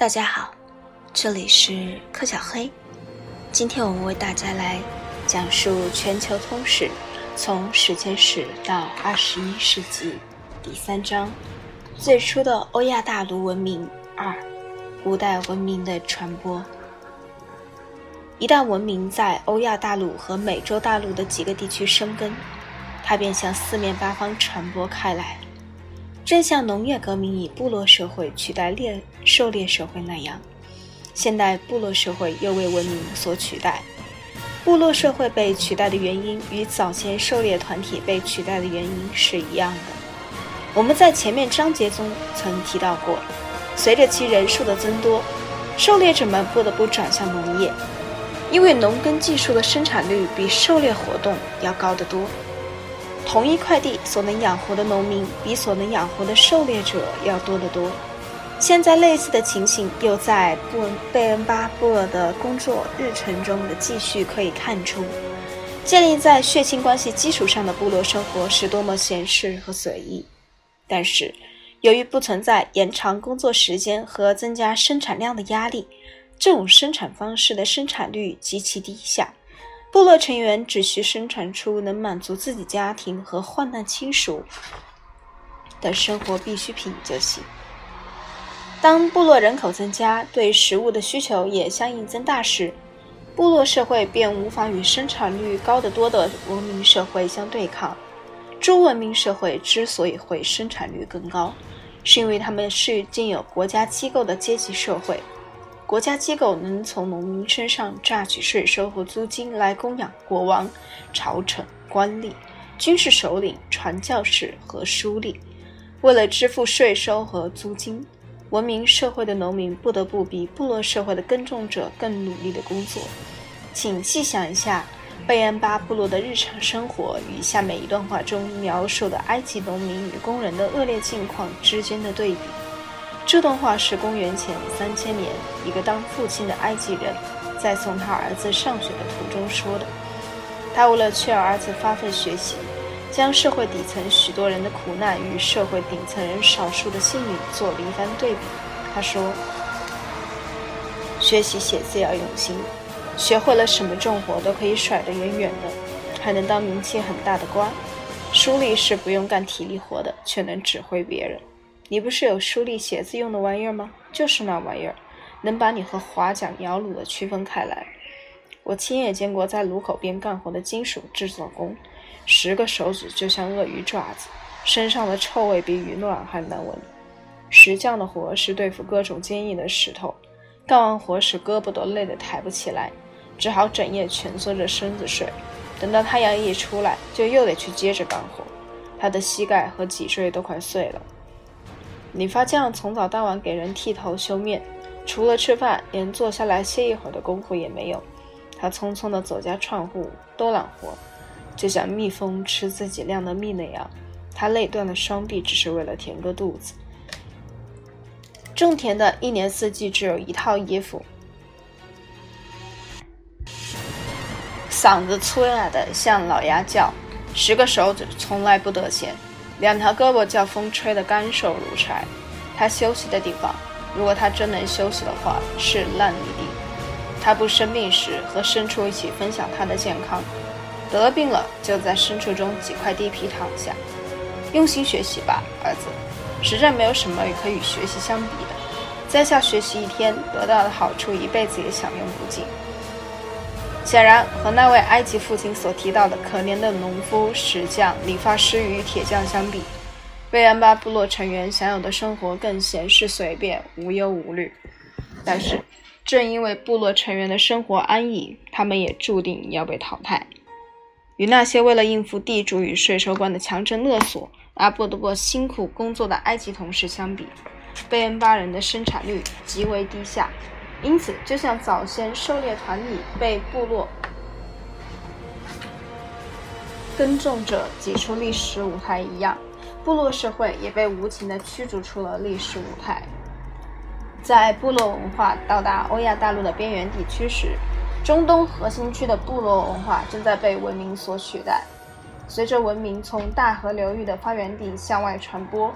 大家好，这里是柯小黑。今天我们为大家来讲述全球通史，从史前史到二十一世纪，第三章：最初的欧亚大陆文明二，古代文明的传播。一旦文明在欧亚大陆和美洲大陆的几个地区生根，它便向四面八方传播开来。正像农业革命以部落社会取代猎狩猎社会那样，现代部落社会又为文明所取代。部落社会被取代的原因与早前狩猎团体被取代的原因是一样的。我们在前面章节中曾提到过，随着其人数的增多，狩猎者们不得不转向农业，因为农耕技术的生产率比狩猎活动要高得多。同一块地所能养活的农民比所能养活的狩猎者要多得多。现在类似的情形又在布恩贝恩巴部落的工作日程中的继续可以看出，建立在血亲关系基础上的部落生活是多么闲适和随意。但是，由于不存在延长工作时间和增加生产量的压力，这种生产方式的生产率极其低下。部落成员只需生产出能满足自己家庭和患难亲属的生活必需品就行。当部落人口增加，对食物的需求也相应增大时，部落社会便无法与生产率高得多的文明社会相对抗。诸文明社会之所以会生产率更高，是因为他们是建有国家机构的阶级社会。国家机构能从农民身上榨取税收和租金来供养国王、朝臣、官吏、军事首领、传教士和书吏。为了支付税收和租金，文明社会的农民不得不比部落社会的耕种者更努力的工作。请细想一下贝恩巴部落的日常生活与下面一段话中描述的埃及农民与工人的恶劣境况之间的对比。这段话是公元前三千年一个当父亲的埃及人在送他儿子上学的途中说的。他为了劝儿子发奋学习，将社会底层许多人的苦难与社会顶层人少数的幸运做了一番对比。他说：“学习写字要用心，学会了什么重活都可以甩得远远的，还能当名气很大的官。书吏是不用干体力活的，却能指挥别人。”你不是有书立写字用的玩意儿吗？就是那玩意儿，能把你和划桨摇橹的区分开来。我亲眼见过在炉口边干活的金属制作工，十个手指就像鳄鱼爪子，身上的臭味比鱼卵还难闻。石匠的活是对付各种坚硬的石头，干完活时胳膊都累得抬不起来，只好整夜蜷缩着身子睡。等到太阳一出来，就又得去接着干活，他的膝盖和脊椎都快碎了。理发匠从早到晚给人剃头修面，除了吃饭，连坐下来歇一会儿的功夫也没有。他匆匆地走家串户，多揽活，就像蜜蜂吃自己酿的蜜那样。他累断了双臂，只是为了填个肚子。种田的一年四季只有一套衣服，嗓子粗哑的像老鸭叫，十个手指从来不得闲。两条胳膊叫风吹得干瘦如柴，他休息的地方，如果他真能休息的话，是烂泥地。他不生病时，和牲畜一起分享他的健康；得了病了，就在牲畜中几块地皮躺下。用心学习吧，儿子，实在没有什么可以与学习相比的。在校学习一天，得到的好处一辈子也享用不尽。显然，和那位埃及父亲所提到的可怜的农夫、石匠、理发师与铁匠相比，贝恩巴部落成员享有的生活更闲适随便、无忧无虑。但是，正因为部落成员的生活安逸，他们也注定要被淘汰。与那些为了应付地主与税收官的强征勒索而不得不辛苦工作的埃及同事相比，贝恩巴人的生产率极为低下。因此，就像早先狩猎团体被部落耕种者挤出历史舞台一样，部落社会也被无情地驱逐出了历史舞台。在部落文化到达欧亚大陆的边缘地区时，中东核心区的部落文化正在被文明所取代。随着文明从大河流域的发源地向外传播，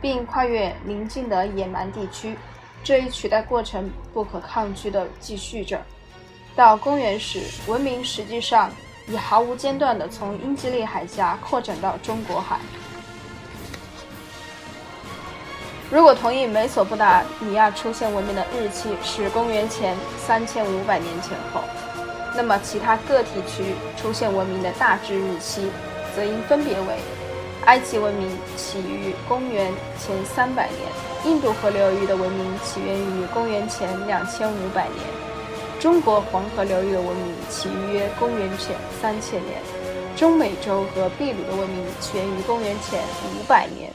并跨越邻近的野蛮地区。这一取代过程不可抗拒地继续着。到公元时，文明实际上已毫无间断地从英吉利海峡扩展到中国海。如果同意美索不达米亚出现文明的日期是公元前三千五百年前后，那么其他个体区出现文明的大致日期，则应分别为。埃及文明起于公元前三百年，印度河流域的文明起源于公元前两千五百年，中国黄河流域的文明起于约公元前三千年，中美洲和秘鲁的文明起源于公元前五百年。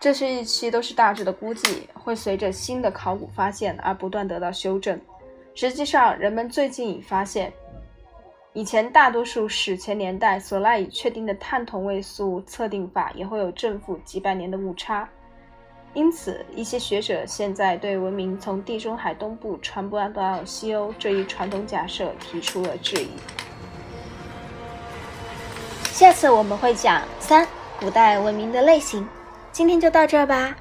这些日期都是大致的估计，会随着新的考古发现而不断得到修正。实际上，人们最近已发现。以前大多数史前年代所赖以确定的碳同位素测定法也会有正负几百年的误差，因此一些学者现在对文明从地中海东部传播到西欧这一传统假设提出了质疑。下次我们会讲三古代文明的类型，今天就到这儿吧。